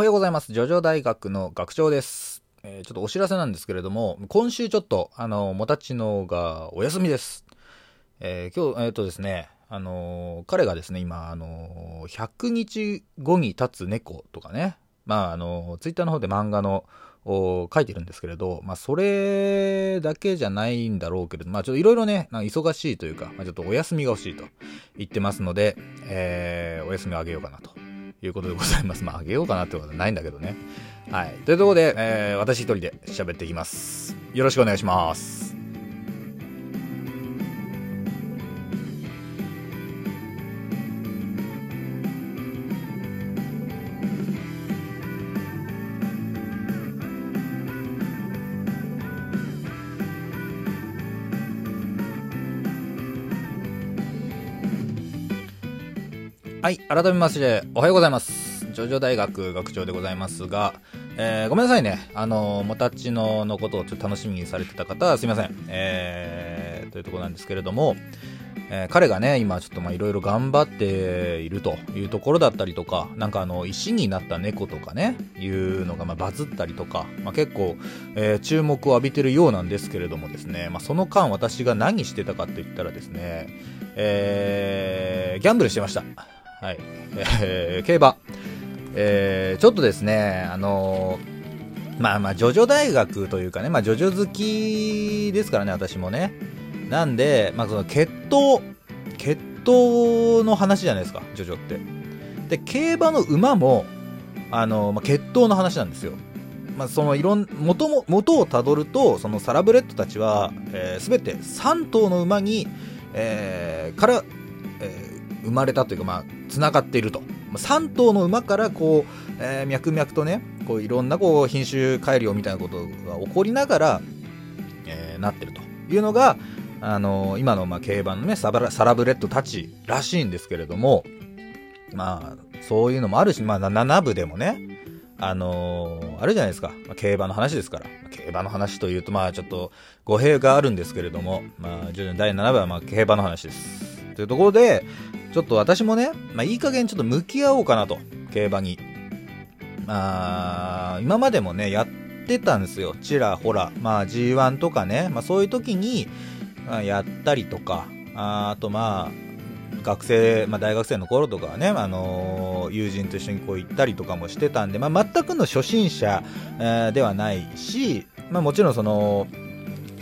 はようございます。ジョジョ大学の学長です。えー、ちょっとお知らせなんですけれども、今週ちょっと、あの、もたちのがお休みです。えー、今日、えっ、ー、とですね、あの彼がですね、今、あの100日後に立つ猫とかね、まあ、あのツイッターの方で漫画の、を書いてるんですけれど、まあ、それだけじゃないんだろうけれど、まあ、ちょっといろいろね、忙しいというか、まあ、ちょっとお休みが欲しいと言ってますので、えー、お休みをあげようかなということでございます。まあ、あげようかなってことはないんだけどね。はい。というところで、えー、私一人で喋っていきます。よろしくお願いします。はい、改めまして、おはようございます。ジョジョ大学学長でございますが、えー、ごめんなさいね。あの、もたちののことをちょっと楽しみにされてた方はすいません。えー、というところなんですけれども、えー、彼がね、今ちょっとまあいろいろ頑張っているというところだったりとか、なんかあの、石になった猫とかね、いうのがまあバズったりとか、まあ結構、えー、注目を浴びてるようなんですけれどもですね、まあその間私が何してたかって言ったらですね、えー、ギャンブルしてました。はい。えー、競馬。えー、ちょっとですね、あのー、まあまあ、ジョジョ大学というかね、まあ、ジョジョ好きですからね、私もね。なんで、まあ、その、血統、血統の話じゃないですか、ジョジョって。で、競馬の馬も、あのー、まあ、血統の話なんですよ。まあ、そのいろん、元も、元をたどると、そのサラブレッドたちは、えー、すべて3頭の馬に、えー、から、えー、生まれたというか、まあ、繋がっていると。3頭の馬からこう、えー、脈々とね、こういろんなこう品種改良みたいなことが起こりながら、えー、なってるというのが、あのー、今のまあ競馬のねサラ、サラブレッドたちらしいんですけれども、まあ、そういうのもあるし、まあ、7部でもね、あのー、あるじゃないですか。まあ、競馬の話ですから。競馬の話というと、まあ、ちょっと語弊があるんですけれども、まあ、徐々に第7部はまあ競馬の話です。というところで、ちょっと私もね、まあ、いい加減ちょっと向き合おうかなと、競馬に。まあ、今までもね、やってたんですよ。ちらほら。まあ G1 とかね、まあそういう時に、まあ、やったりとか、ああとまあ、学生、まあ、大学生の頃とかはね、あのー、友人と一緒にこう行ったりとかもしてたんで、まあ、全くの初心者、えー、ではないし、まあ、もちろんその、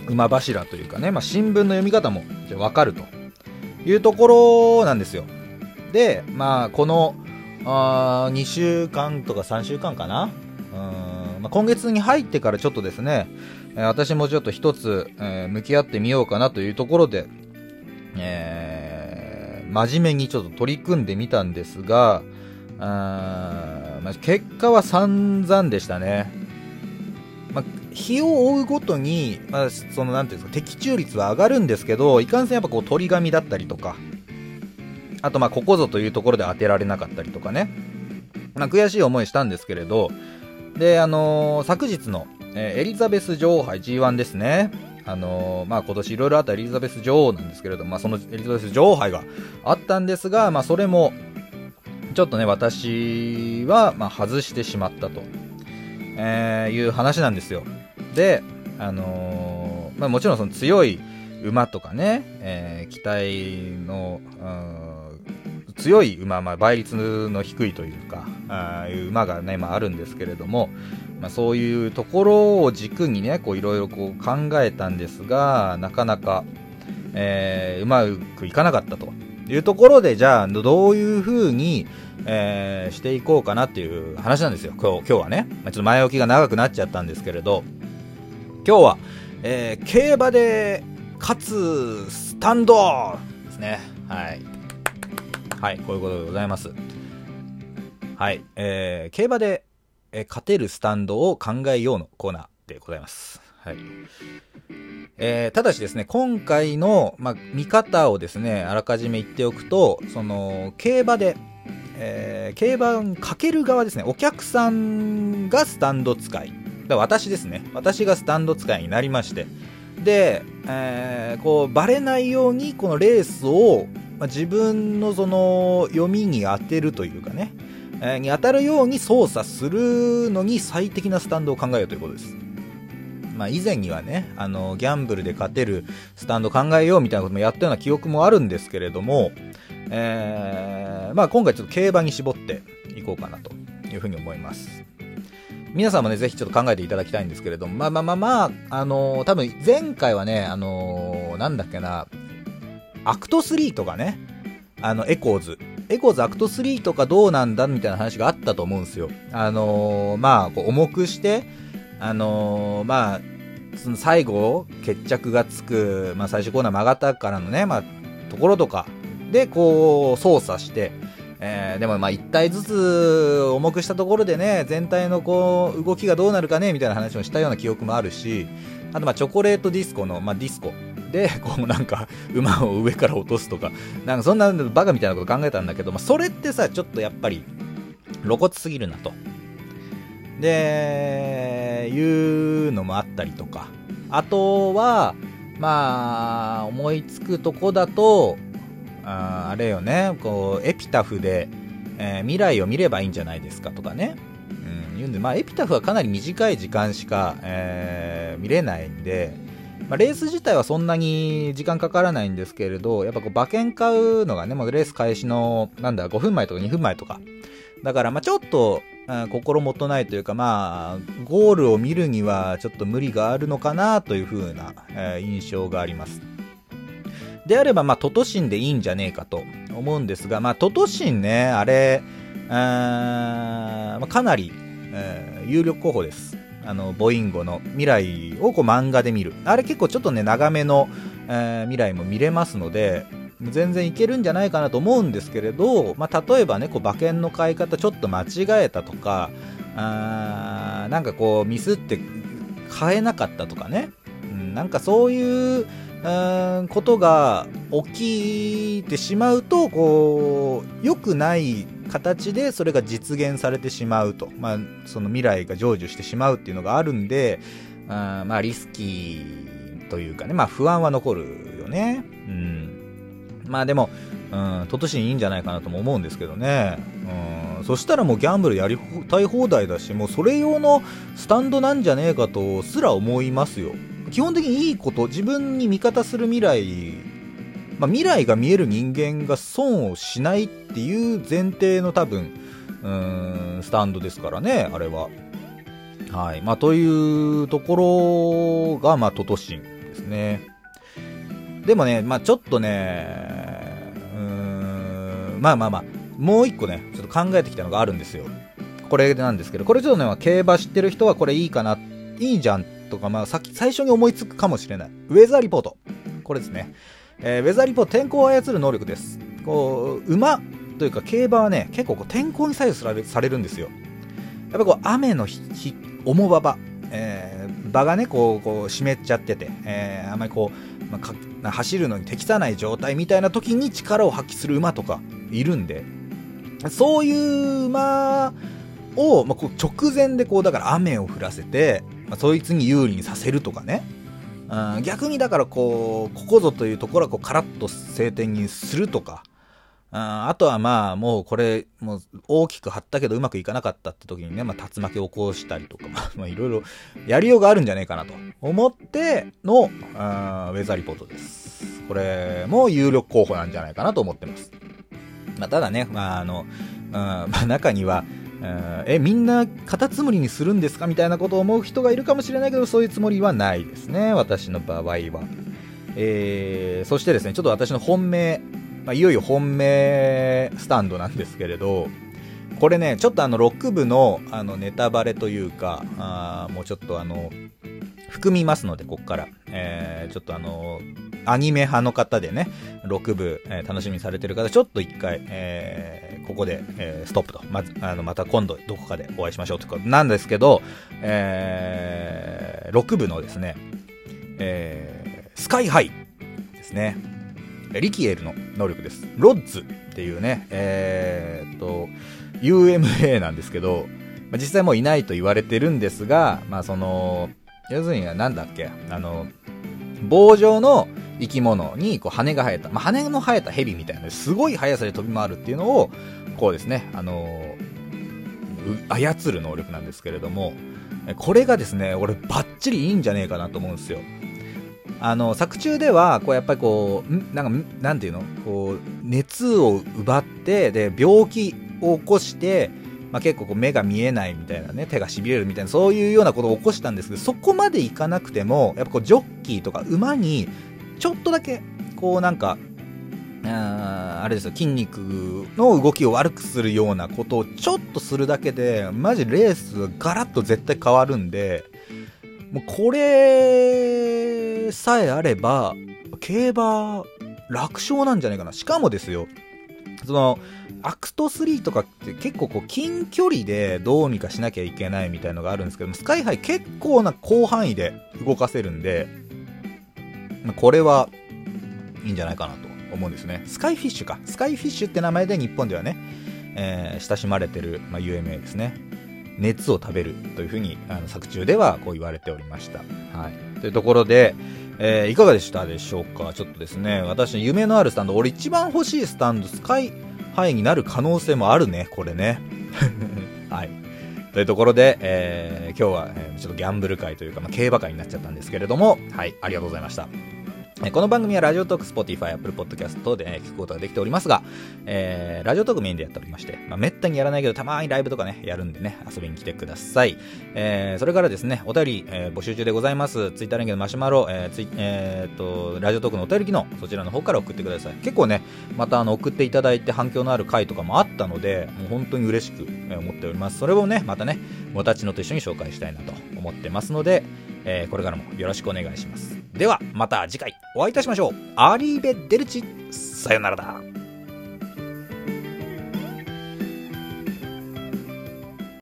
馬柱というかね、まあ、新聞の読み方もわかるというところなんですよ。で、まあ、この、あ2週間とか3週間かな？うんまあ、今月に入ってからちょっとですね、え、私もちょっと一つ、えー、向き合ってみようかなというところで、えー、真面目にちょっと取り組んでみたんですが、あまあ、結果は散々でしたね。日を追うごとに、まあ、その、なんていうんですか、的中率は上がるんですけど、いかんせんやっぱこう、鳥紙だったりとか、あとまあ、ここぞというところで当てられなかったりとかね、まあ、悔しい思いしたんですけれど、で、あのー、昨日の、えー、エリザベス女王杯 G1 ですね。あのー、まあ、今年いろいろあったエリザベス女王なんですけれど、まあ、そのエリザベス女王杯があったんですが、まあ、それも、ちょっとね、私は、まあ、外してしまったと、えー、いう話なんですよ。で、あのー、まあ、もちろんその強い馬とかね、えー、機体の、うん強い馬、まあ、倍率の低いというか、あいう馬がね、まあ、あるんですけれども、まあ、そういうところを軸にね、こういろいろこう考えたんですが、なかなか、えー、うまくいかなかったというところで、じゃあ、どういう風に、えー、していこうかなっていう話なんですよ、今日今日はね。まあ、ちょっと前置きが長くなっちゃったんですけれど、今日は、えー、競馬で勝つスタンドですね。はい。はい、こういうことでございます。はい、えー、競馬で、えー、勝てるスタンドを考えようのコーナーでございます。はい。えー、ただしですね、今回の、まあ、見方をですね、あらかじめ言っておくと、その、競馬で、えー、競馬かける側ですね、お客さんがスタンド使い。だ私ですね。私がスタンド使いになりまして。で、えー、こう、バレないように、このレースを、まあ、自分のその読みに当てるというかねえ、に当たるように操作するのに最適なスタンドを考えようということです。まあ、以前にはね、あの、ギャンブルで勝てるスタンド考えようみたいなこともやったような記憶もあるんですけれども、えー、まあ今回ちょっと競馬に絞っていこうかなというふうに思います。皆さんもね、ぜひちょっと考えていただきたいんですけれども、まあまあまあまあ、あのー、多分前回はね、あのー、なんだっけな、アクト3とかね、あの、エコーズ。エコーズアクト3とかどうなんだみたいな話があったと思うんですよ。あのー、まあ、こう重くして、あのまあ、その最後、決着がつく、まあ最初コーナー曲がったからのね、まあ、ところとかで、こう、操作して、えー、でもまあ1体ずつ重くしたところでね、全体のこう動きがどうなるかねみたいな話をしたような記憶もあるし、あとまあチョコレートディスコの、まあ、ディスコで、こうなんか馬を上から落とすとか、なんかそんなバカみたいなこと考えたんだけど、まあ、それってさ、ちょっとやっぱり露骨すぎるなと。で、いうのもあったりとか。あとは、まあ、思いつくとこだと、ああれよね、こう、エピタフで、えー、未来を見ればいいんじゃないですかとかね。うん、言うんで、まあ、エピタフはかなり短い時間しか、えー、見れないんで、まあ、レース自体はそんなに時間かからないんですけれど、やっぱこう馬券買うのがね、もうレース開始の、なんだ、5分前とか2分前とか。だから、まあちょっと、心もとないというか、まあ、ゴールを見るにはちょっと無理があるのかなという風な、えー、印象があります。であれば、まあ、トトシンでいいんじゃねえかと思うんですが、まあ、トトシンね、あれ、あまあ、かなり、えー、有力候補です。あの、ボインゴの未来をこう漫画で見る。あれ結構ちょっとね、長めの、えー、未来も見れますので、全然いけるんじゃないかなと思うんですけれど、まあ、例えばね、こう馬券の買い方ちょっと間違えたとか、あなんかこうミスって買えなかったとかね、うん、なんかそういう、うんことが起きてしまうとこう良くない形でそれが実現されてしまうと、まあ、その未来が成就してしまうっていうのがあるんであまあリスキーというかね、まあ、不安は残るよね。うんまあでも、うん、トトシンいいんじゃないかなとも思うんですけどね。うん、そしたらもうギャンブルやりたい放題だし、もうそれ用のスタンドなんじゃねえかとすら思いますよ。基本的にいいこと、自分に味方する未来、まあ、未来が見える人間が損をしないっていう前提の多分、うん、スタンドですからね、あれは。はい。まあ、というところが、まあ、トトシンですね。でもね、まあ、ちょっとね、うーん、まあまあまあ、もう一個ね、ちょっと考えてきたのがあるんですよ。これなんですけど、これちょっとね、競馬知ってる人はこれいいかな、いいじゃんとか、まあ、さっき最初に思いつくかもしれない。ウェザーリポート。これですね。えー、ウェザーリポート、天候を操る能力です。こう、馬というか競馬はね、結構こう天候に左右されるんですよ。やっぱこう、雨の日、重馬場、えー、場がね、こう、こう湿っちゃってて、えー、あんまりこう、まあ、走るのに適さない状態みたいな時に力を発揮する馬とかいるんで、そういう馬を、まあ、こう直前でこう、だから雨を降らせて、まあ、そいつに有利にさせるとかね。うん、逆にだからこう、ここぞというところはこうカラッと晴天にするとか、ああとはまあもうこれもう大きく張ったけどうまくいかなかったって時にね、まあ、竜巻を起こしたりとかまあいろいろやりようがあるんじゃないかなと思ってのあウェザーリポートです。これも有力候補なんじゃないかなと思ってます。まあ、ただね、まああの、うんまあ、中には、え、みんなカタツムリにするんですかみたいなことを思う人がいるかもしれないけど、そういうつもりはないですね、私の場合は。えー、そしてですね、ちょっと私の本命、まあ、いよいよ本命スタンドなんですけれど、これね、ちょっとあの6部のあのネタバレというか、あもうちょっとあの、含みますので、ここから。えー、ちょっとあのアニメ派の方でね、6部、えー、楽しみにされてる方、ちょっと一回、えー、ここで、えー、ストップと。まず、あの、また今度どこかでお会いしましょうということなんですけど、えー、6部のですね、えー、スカイハイですね。リキエルの能力です。ロッズっていうね、えー、と、UMA なんですけど、まあ、実際もういないと言われてるんですが、まあその、要するにはなんだっけ、あの、棒状の生き物にこう羽が生えた、まあ、羽の生えた蛇みたいなすごい速さで飛び回るっていうのをこうですね、あの操る能力なんですけれども、これがですね、俺バッチリいいんじゃねえかなと思うんですよ。あの、作中では、こう、やっぱりこう、なんか、なんていうの？こう、熱を奪って、で、病気を起こして、まあ、結構こう目が見えないみたいなね、手が痺れるみたいな、そういうようなことを起こしたんですけど、そこまでいかなくても、やっぱこう、ジョッキーとか馬に、ちょっとだけ、こうなんか、ああれですよ、筋肉の動きを悪くするようなことをちょっとするだけで、マジレースガラッと絶対変わるんで、もうこれさえあれば、競馬楽勝なんじゃないかな。しかもですよ、その、アクト3とかって結構こう近距離でどうにかしなきゃいけないみたいのがあるんですけども、スカイハイ結構な広範囲で動かせるんで、これはいいんじゃないかなと思うんですね。スカイフィッシュか。スカイフィッシュって名前で日本ではね、えー、親しまれてる、まあ、UMA ですね。熱を食べるというふうにあの作中ではこう言われておりました。はい。というところで、えー、いかがでしたでしょうか？ちょっとですね、私の夢のあるスタンド、俺一番欲しいスタンド、スカイハイになる可能性もあるね、これね。はい。というところで、えー、今日は、えー、ちょっとギャンブル界というか、まあ、競馬界になっちゃったんですけれども、はい、ありがとうございました。この番組はラジオトーク、スポティファイ、アップルポッドキャストで、聞くことができておりますが、えー、ラジオトークメインでやっておりまして、まあ、めったにやらないけど、たまにライブとかね、やるんでね、遊びに来てください。えー、それからですね、お便り、えー、募集中でございます。ツイッター連携のマシュマロ、えー、ツイえー、と、ラジオトークのお便り機能、そちらの方から送ってください。結構ね、またあの、送っていただいて反響のある回とかもあったので、もう本当に嬉しく思っております。それをね、またね、もたちのと一緒に紹介したいなと思ってますので、えー、これからもよろしくお願いします。では、また次回お会いいたしましょう。アリーベ・デルチ、さよならだ。